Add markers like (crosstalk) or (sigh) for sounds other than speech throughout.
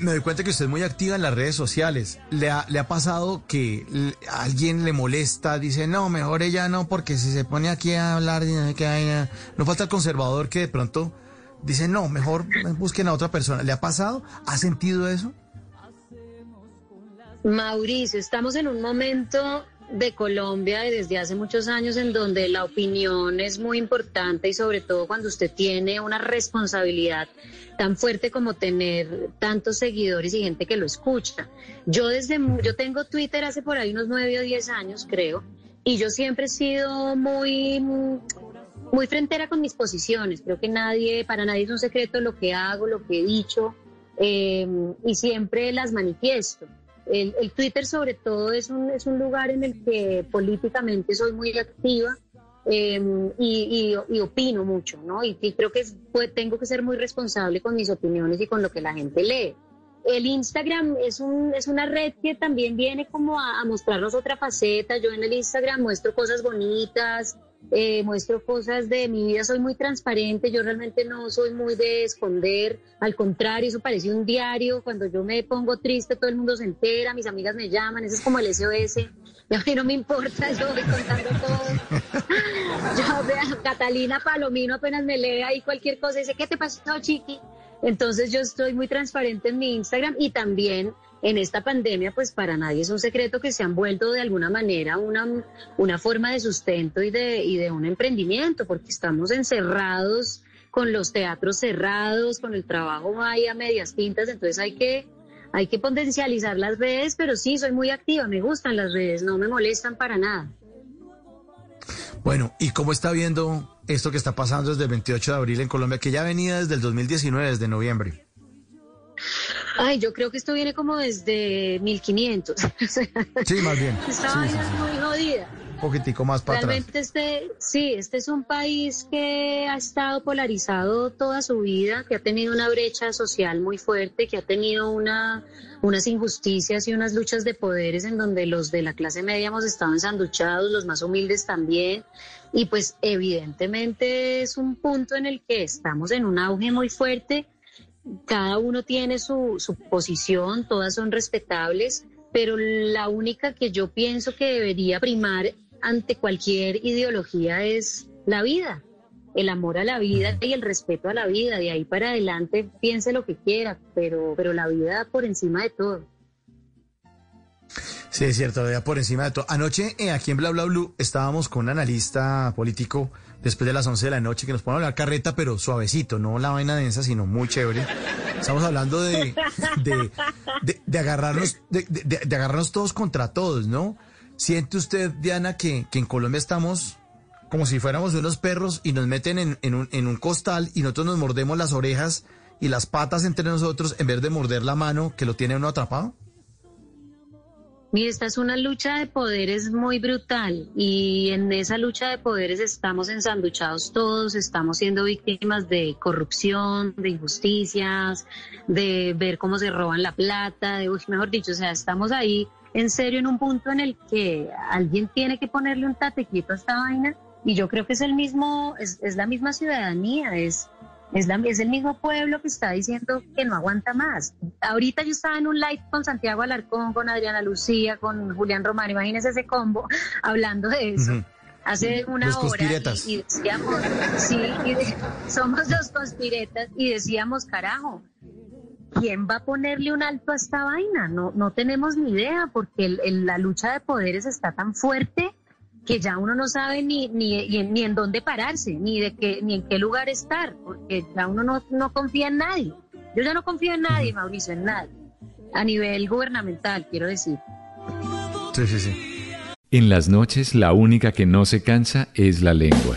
me doy cuenta que usted es muy activa en las redes sociales. ¿Le ha, le ha pasado que alguien le molesta? Dice, no, mejor ella no, porque si se pone aquí a hablar, vaina". no falta el conservador que de pronto dice, no, mejor busquen a otra persona. ¿Le ha pasado? ¿Ha sentido eso? Mauricio, estamos en un momento de Colombia y desde hace muchos años en donde la opinión es muy importante y sobre todo cuando usted tiene una responsabilidad tan fuerte como tener tantos seguidores y gente que lo escucha. Yo desde yo tengo Twitter hace por ahí unos nueve o diez años, creo, y yo siempre he sido muy muy frentera con mis posiciones. Creo que nadie, para nadie es un secreto lo que hago, lo que he dicho, eh, y siempre las manifiesto. El, el Twitter sobre todo es un, es un lugar en el que políticamente soy muy activa eh, y, y- opino mucho, ¿no? Y, y creo que es- pues, tengo que ser muy responsable con mis opiniones y con lo que la gente lee. El Instagram es, un, es una red que también viene como a mostrarnos otra faceta. Yo en el Instagram muestro cosas bonitas, eh, muestro cosas de mi vida, soy muy transparente, yo realmente no soy muy de esconder, al contrario, eso parece un diario, cuando yo me pongo triste todo el mundo se entera, mis amigas me llaman, eso es como el SOS, y a mí no me importa, (laughs) yo voy contando todo. (laughs) Catalina Palomino apenas me lee ahí cualquier cosa dice, ¿qué te pasó, chiqui? Entonces yo estoy muy transparente en mi Instagram y también en esta pandemia, pues para nadie es un secreto que se han vuelto de alguna manera una, una forma de sustento y de, y de un emprendimiento, porque estamos encerrados con los teatros cerrados, con el trabajo ahí a medias tintas, entonces hay que, hay que potencializar las redes, pero sí, soy muy activa, me gustan las redes, no me molestan para nada. Bueno, ¿y cómo está viendo esto que está pasando desde el 28 de abril en Colombia, que ya venía desde el 2019, desde noviembre? Ay, yo creo que esto viene como desde 1500. (laughs) Sí, más bien. Esta Sí, vaina sí, es sí. muy jodida. Un poquitico más para atrás. Realmente este, sí, este es un país que ha estado polarizado toda su vida, que ha tenido una brecha social muy fuerte, que ha tenido una, unas injusticias y unas luchas de poderes en donde los de la clase media hemos estado ensanduchados, los más humildes también. Y pues evidentemente es un punto en el que estamos en un auge muy fuerte. Cada uno tiene su, su posición, todas son respetables, pero la única que yo pienso que debería primar ante cualquier ideología es la vida, el amor a la vida y el respeto a la vida. De ahí para adelante piense lo que quiera, pero, pero la vida por encima de todo. Sí, es cierto, ya por encima de todo. Anoche eh, aquí en Bla Bla Blue estábamos con un analista político después de las 11 de la noche que nos a hablar carreta, pero suavecito, no la vaina densa, sino muy chévere. Estamos hablando de, de, de- de agarrarnos, de agarrarnos todos contra todos, ¿no? ¿Siente usted, Diana, que, que en Colombia estamos como si fuéramos unos perros y nos meten en, en un, en un costal y nosotros nos mordemos las orejas y las patas entre nosotros en vez de morder la mano que lo tiene uno atrapado? Mire, esta es una lucha de poderes muy brutal y en esa lucha de poderes estamos ensanduchados todos, estamos siendo víctimas de corrupción, de injusticias, de ver cómo se roban la plata, de, mejor dicho, o sea, estamos ahí en serio en un punto en el que alguien tiene que ponerle un tatequito a esta vaina y yo creo que es el mismo, es, es la misma ciudadanía, es es, la- es el mismo pueblo que está diciendo que no aguanta más. Ahorita yo estaba en un live con Santiago Alarcón, con Adriana Lucía, con Julián Román, imagínense ese combo, (laughs) hablando de eso. Hace una Los hora y, y decíamos, sí, y de- (laughs) somos los conspiretas y decíamos, carajo, ¿quién va a ponerle un alto a esta vaina? No, no tenemos ni idea porque el- el- la lucha de poderes está tan fuerte que ya uno no sabe ni, ni, ni en- dónde pararse, ni de qué, ni en qué lugar estar, porque ya uno no, no confía en nadie. Yo ya no confío en nadie, Mauricio, en nadie. A nivel gubernamental, quiero decir. Sí, sí, sí. En las noches la única que no se cansa es la lengua.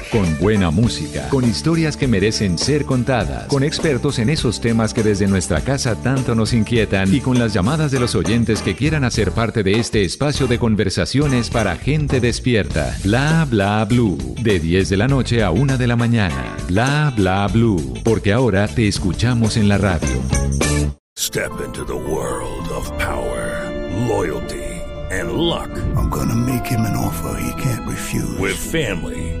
Con buena música, con historias que merecen ser contadas, con expertos en esos temas que desde nuestra casa tanto nos inquietan y con las llamadas de los oyentes que quieran hacer parte de este espacio de Conversaciones para gente despierta. Bla bla blue. De 10 de la noche a 1 de la mañana. Bla bla blue. Porque ahora te escuchamos en la radio. Step into the world of power, loyalty, and luck. I'm gonna make him an offer he can't refuse. With family,